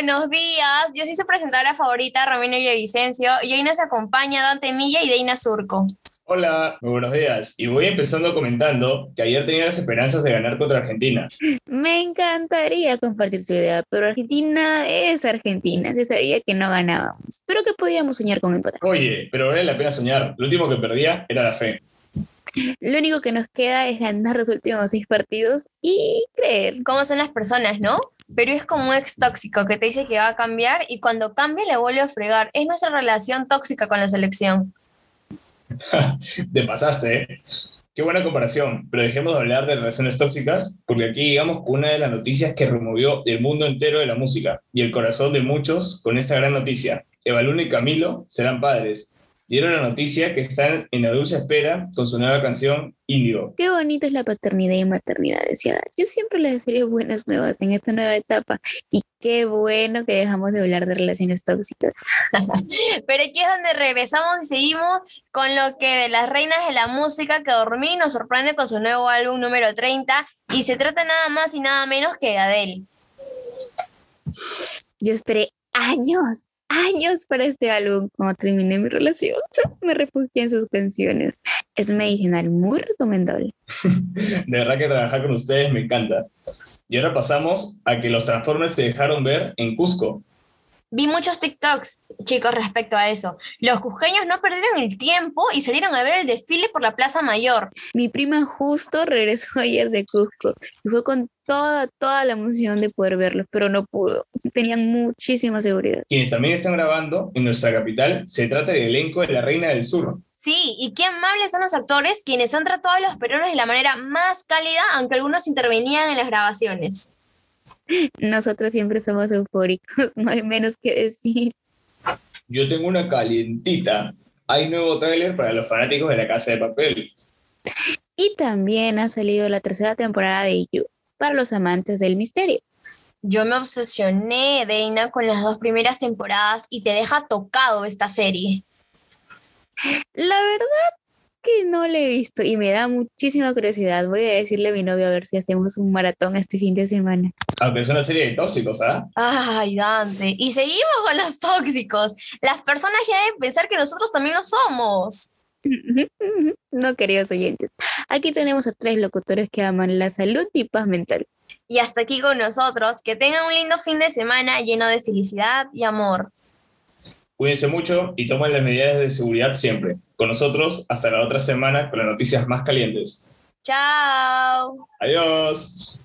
buenos días. Yo soy su presentadora favorita, Romino Villavicencio, y hoy nos acompaña Dante Milla y Deina Surco. Hola, muy buenos días. Y voy empezando comentando que ayer tenía las esperanzas de ganar contra Argentina. Me encantaría compartir tu idea, pero Argentina es Argentina. Se sabía que no ganábamos, pero que podíamos soñar con empatar. Oye, pero vale la pena soñar. Lo último que perdía era la fe. Lo único que nos queda es ganar los últimos seis partidos y creer. ¿Cómo son las personas, no? Perú es como un ex tóxico que te dice que va a cambiar y cuando cambia le vuelve a fregar. Es nuestra relación tóxica con la selección. Te pasaste, ¿eh? Qué buena comparación, pero dejemos de hablar de relaciones tóxicas, porque aquí con una de las noticias que removió el mundo entero de la música y el corazón de muchos con esta gran noticia. Evaluna y Camilo serán padres dieron la noticia que están en la dulce espera con su nueva canción Índigo. Qué bonito es la paternidad y maternidad, decía. Yo siempre les desearía buenas nuevas en esta nueva etapa y qué bueno que dejamos de hablar de relaciones tóxicas. Pero aquí es donde regresamos y seguimos con lo que de las reinas de la música que dormí nos sorprende con su nuevo álbum número 30 y se trata nada más y nada menos que de Adele. Yo esperé años años para este álbum. Cuando terminé mi relación, me refugié en sus canciones. Es medicinal, muy recomendable. De verdad que trabajar con ustedes me encanta. Y ahora pasamos a que los Transformers se dejaron ver en Cusco. Vi muchos TikToks, chicos, respecto a eso. Los cusqueños no perdieron el tiempo y salieron a ver el desfile por la Plaza Mayor. Mi prima justo regresó ayer de Cusco y fue con toda, toda la emoción de poder verlos, pero no pudo. Tenían muchísima seguridad. Quienes también están grabando en nuestra capital, se trata del elenco de La Reina del Sur. Sí, y qué amables son los actores quienes han tratado a los peruanos de la manera más cálida, aunque algunos intervenían en las grabaciones. Nosotros siempre somos eufóricos, no hay menos que decir. Yo tengo una calientita. Hay nuevo tráiler para los fanáticos de La Casa de Papel. Y también ha salido la tercera temporada de You para los amantes del misterio. Yo me obsesioné, Deina, con las dos primeras temporadas y te deja tocado esta serie. La verdad que no le he visto y me da muchísima curiosidad. Voy a decirle a mi novio a ver si hacemos un maratón este fin de semana. Aunque es una serie de tóxicos, ¿ah? Ay, Dante. Y seguimos con los tóxicos. Las personas ya deben pensar que nosotros también lo somos. No, queridos oyentes. Aquí tenemos a tres locutores que aman la salud y paz mental. Y hasta aquí con nosotros. Que tengan un lindo fin de semana lleno de felicidad y amor. Cuídense mucho y tomen las medidas de seguridad siempre. Con nosotros hasta la otra semana con las noticias más calientes. Chao. Adiós.